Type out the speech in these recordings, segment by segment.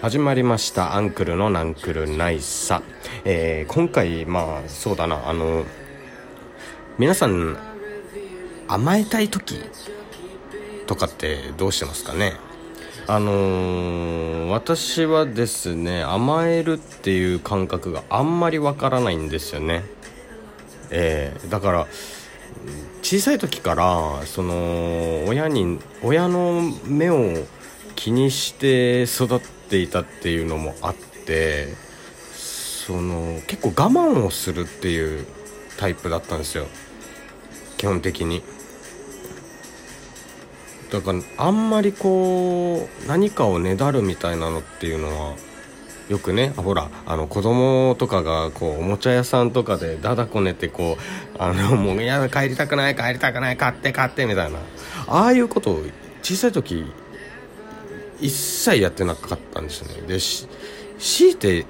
始まりましたアンクルのナンクルナイサ、えー、今回まあそうだなあの皆さん甘えたい時とかってどうしてますかね？あのー、私はですね甘えるっていう感覚があんまりわからないんですよね。えー、だから小さい時からその親に親の目を気にして育っていたっていうのもあってその結構我慢をするっていうタイプだったんですよ。基本的に。だからあんまりこう何かをねだるみたいなのっていうのはよくねほらあの子供とかがこうおもちゃ屋さんとかでだだこねてこうあのもういや帰りたくない帰りたくない買って買ってみたいな。ああいうことを小さい時一切やってなかったんですよね。で強いて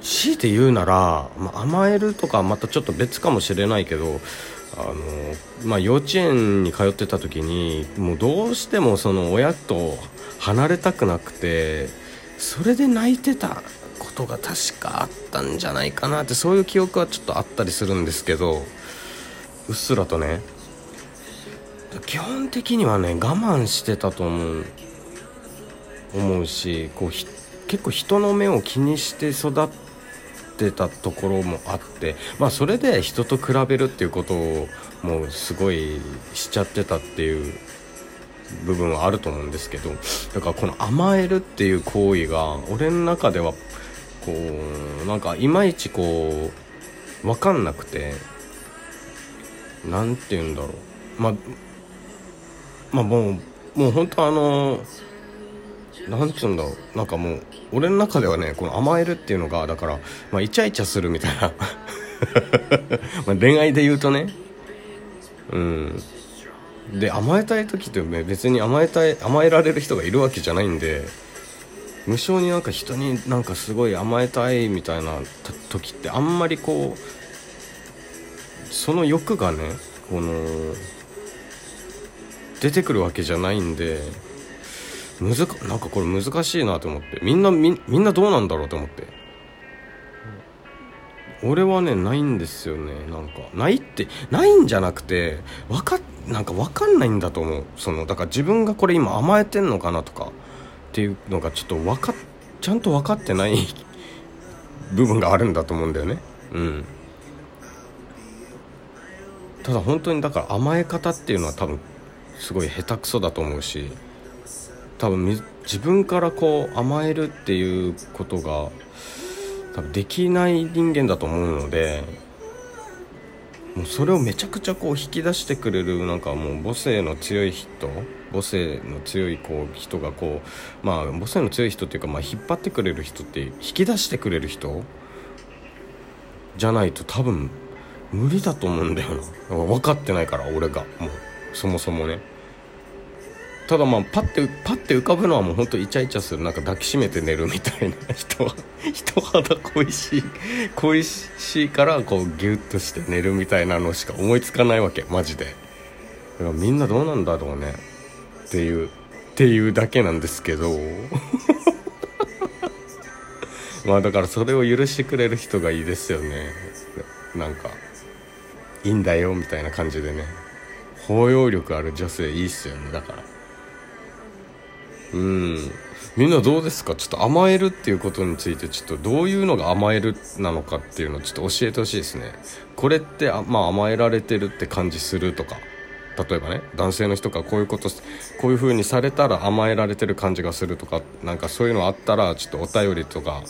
強いて言うなら、まあ、甘えるとかまたちょっと別かもしれないけどあの、まあ、幼稚園に通ってた時にもうどうしてもその親と離れたくなくてそれで泣いてたことが確かあったんじゃないかなってそういう記憶はちょっとあったりするんですけどうっすらとね基本的にはね我慢してたと思う。思うしこうひ結構人の目を気にして育ってたところもあってまあそれで人と比べるっていうことをもうすごいしちゃってたっていう部分はあると思うんですけどだからこの甘えるっていう行為が俺の中ではこうなんかいまいちこう分かんなくて何て言うんだろう。まあまあもうもう本当あのなんつうんだろう。なんかもう俺の中ではねこの甘えるっていうのがだから、まあ、イチャイチャするみたいな。ま恋愛で言うとね。うん。で甘えたい時って別に甘えたい甘えられる人がいるわけじゃないんで無性になんか人になんかすごい甘えたいみたいな時ってあんまりこうその欲がねこの出てくるわけじゃないんでむずなんかこれ難しいなと思って。みんなみみんなどうなんだろうと思って。俺はねないんですよね。なんかないってないんじゃなくてわかなんか分かんないんだと思う。そのだから自分がこれ今甘えてんのかなとかっていうのがちょっと分かちゃんと分かってない 部分があるんだと思うんだよね。うん。ただ本当にだから甘え方っていうのは多分すごい下手くそだと思うし。多分自分からこう甘えるっていうことが多分できない人間だと思うのでもうそれをめちゃくちゃこう引き出してくれるなんかもう母性の強い人母性の強いこう人がこうまあ母性の強い人っていうか、まあ、引っ張ってくれる人って引き出してくれる人じゃないと多分無理だと思うんだよな。分かってないから俺が。もうそもそもね。ただまあパッてパッて浮かぶのはもうほんとイチャイチャする。なんか抱きしめて寝るみたいな人は 人肌恋しい恋しいからこうギュッとして寝るみたいなのしか思いつかないわけ。マジで。みんなどうなんだろうね。っていうっていうだけなんですけど。まあだからそれを許してくれる人がいいですよね。なんかいいんだよみたいな感じでね。包容力ある女性いいっすよね。だから。うん。みんなどうですか？ちょっと甘えるっていうことについてちょっとどういうのが甘えるなのかっていうのをちょっと教えてほしいですね。これってあ、まあ、甘えられてるって感じするとか。例えばね男性の人がこういうことこういう風にされたら甘えられてる感じがするとかなんかそういうのあったらちょっとお便りとか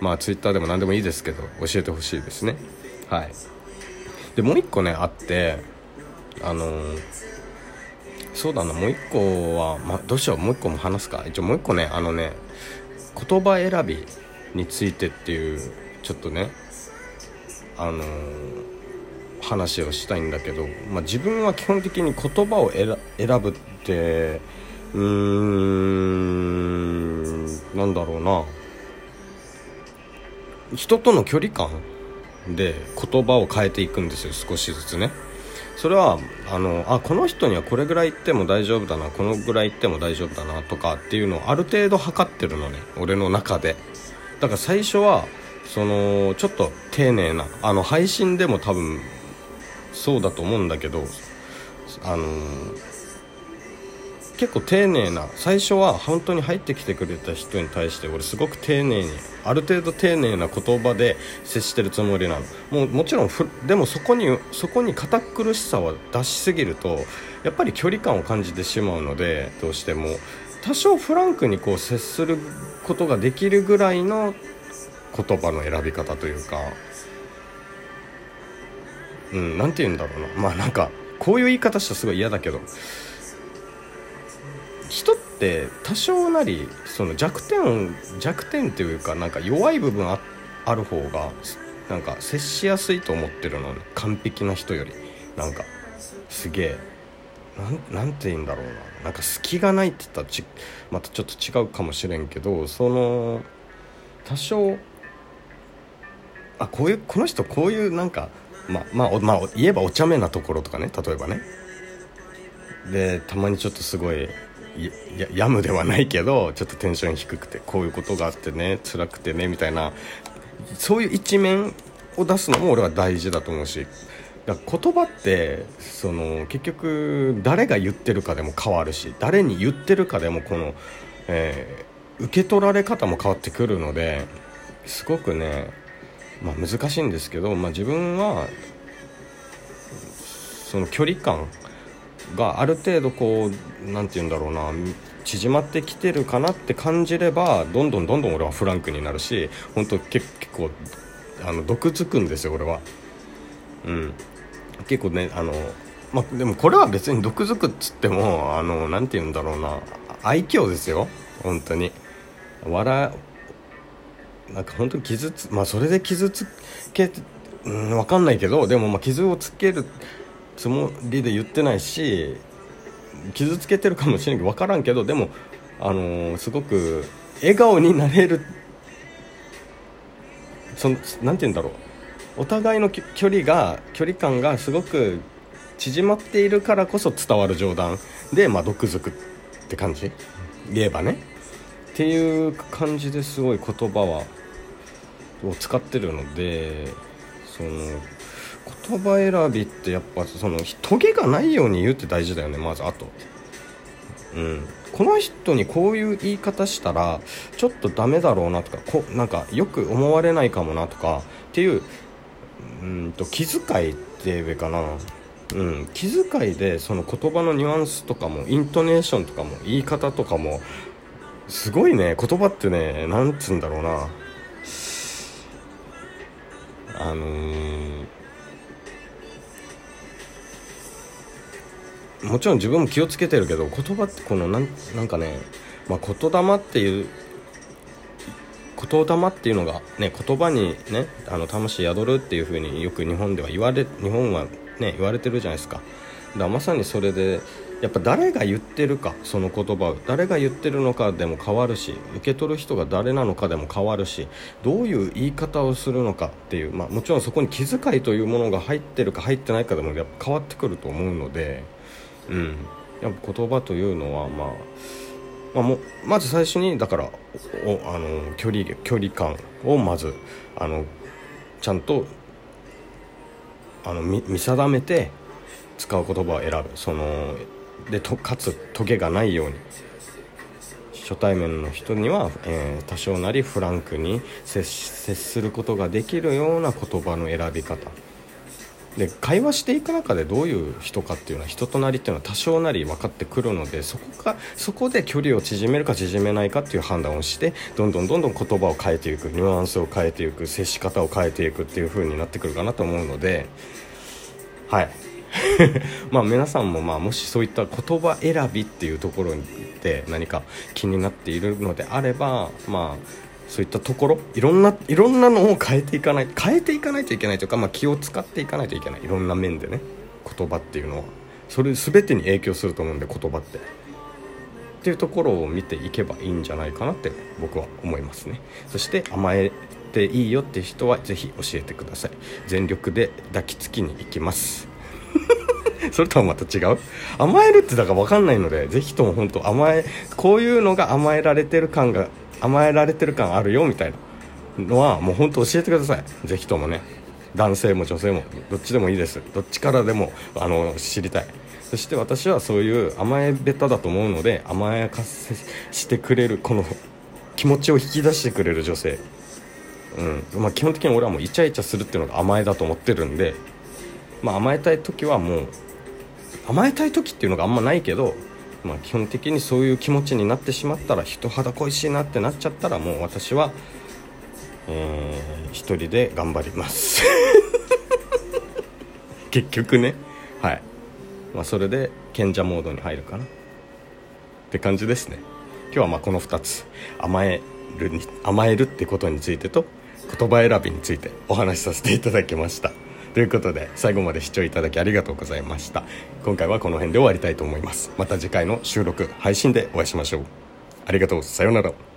まあツイッターでも何でもいいですけど教えてほしいですね。はい。でもう一個ねあってあのーそうだなもう一個は、まどうしようもう一個も話すか。一応もう一個ねあのね言葉選びについてっていうちょっとねあのー、話をしたいんだけど、まあ、自分は基本的に言葉を選ぶってうーんなんだろうな。人との距離感で言葉を変えていくんですよ少しずつね。それはあのあこの人にはこれぐらい行っても大丈夫だなこのぐらい行っても大丈夫だなとかっていうのをある程度測ってるのね俺の中で。だから最初はそのちょっと丁寧なあの配信でも多分そうだと思うんだけどあの結構丁寧な最初は本当に入ってきてくれた人に対して俺すごく丁寧にある程度丁寧な言葉で接してるつもりなの。もうもちろんでもそこにそこに堅苦しさは出しすぎるとやっぱり距離感を感じてしまうのでどうしても。多少フランクにこう接することができるぐらいの言葉の選び方というか。うん何て言うんだろうな。まあなんかこういう言い方したらすごい嫌だけど。人って多少なりその弱点弱点っていうかなんか弱い部分あある方がなんか接しやすいと思ってるのね完璧な人よりなんかすげえなんて言うんだろうななんか隙がないって言ったらちまたちょっと違うかもしれんけどその多少あこういうこの人こういうなんかまあまあ、まあ、言えばお茶目なところとかね例えばねでたまにちょっとすごいややむではないけどちょっとテンション低くてこういうことがあってね辛くてねみたいなそういう一面を出すのも俺は大事だと思うしだから言葉ってその結局誰が言ってるかでも変わるし誰に言ってるかでもこの、えー、受け取られ方も変わってくるのですごくね、まあ、難しいんですけど、まあ、自分はその距離感がある程度こう何て言うんだろうな縮まってきてるかなって感じればどんどんどんどん俺はフランクになるし本当結構あの毒づくんですよ俺は。うん。結構ねあのまあでもこれは別に毒づくっつってもあの何て言うんだろうな愛嬌ですよ。本当に。笑なんか本当に傷つまあそれで傷つけうん分かんないけどでもま傷をつけるつもりで言ってないし傷つけてるかもしれんけど分からんけどでも、あのー、すごく笑顔になれるそのなて言うんだろう。お互いの距離が距離感がすごく縮まっているからこそ伝わる冗談。で、まあ、毒づくって感じ。言えばね。っていう感じですごい言葉はを使ってるのでその言葉選びってやっぱそのトゲがないように言うって大事だよねまずあとうん。この人にこういう言い方したらちょっとダメだろうなとかこなんかよく思われないかもなとかっていううんと気遣いって言えばかな。うん、気遣いでその言葉のニュアンスとかもイントネーションとかも言い方とかもすごいね言葉ってねなんつうんだろうな。あのーもちろん自分も気をつけてるけど言葉ってこのなんなんかね、まあ、言霊っていう言霊っていうのがね言葉にねあの魂宿るっていう風によく日本では言われ日本はね言われてるじゃないですかだからまさにそれでやっぱ誰が言ってるかその言葉を誰が言ってるのかでも変わるし受け取る人が誰なのかでも変わるしどういう言い方をするのかっていう、まあ、もちろんそこに気遣いというものが入ってるか入ってないかでもやっぱ変わってくると思うので。うん、やっぱ言葉というのは、まあ、まあ、もまず最初にだからおあの距離距離感をまずあのちゃんとあの見見定めて使う言葉を選ぶ。そのでとかつトゲがないように。初対面の人には、えー、多少なりフランクに接することができるような言葉の選び方。で会話していく中でどういう人かっていうのは人となりっていうのは多少なり分かってくるのでそこかそこで距離を縮めるか縮めないかっていう判断をしてどんどんどんどん言葉を変えていくニュアンスを変えていく接し方を変えていくっていう風になってくるかなと思うのではい。まあ皆さんもまあもしそういった言葉選びっていうところで何か気になっているのであればまあそういったところいろんないろんなのを変えていかない変えていかないといけないというか、まあ、気を使っていかないといけない。いろんな面でね言葉っていうのはそれ全てに影響すると思うんで言葉って。っていうところを見ていけばいいんじゃないかなって僕は思いますね。そして甘えていいよって人は是非教えてください。全力で抱きつきに行きます。それとはまた違う。甘えるってだから分かんないのでぜひとも本当甘えこういうのが甘えられてる感が甘えられてる感あるよみたいなのはもう本当教えてください。ぜひともね。男性も女性も。どっちでもいいです。どっちからでもあの知りたい。そして私はそういう甘え下手だと思うので甘やかせしてくれるこの気持ちを引き出してくれる女性。うん。まあ、基本的に俺はもうイチャイチャするっていうのが甘えだと思ってるんで、まあ、甘えたい時はもう甘えたい時っていうのがあんまないけど、まあ、基本的にそういう気持ちになってしまったら人肌恋しいなってなっちゃったらもう私は、えー、一人で頑張ります。結局ね。はい、まあ、それで賢者モードに入るかな。って感じですね。今日はまあこの2つ。甘えるに甘えるってことについてと言葉選びについてお話しさせていただきました。ということで最後まで視聴いただきありがとうございました。今回はこの辺で終わりたいと思います。また次回の収録配信でお会いしましょう。ありがとう。さようなら。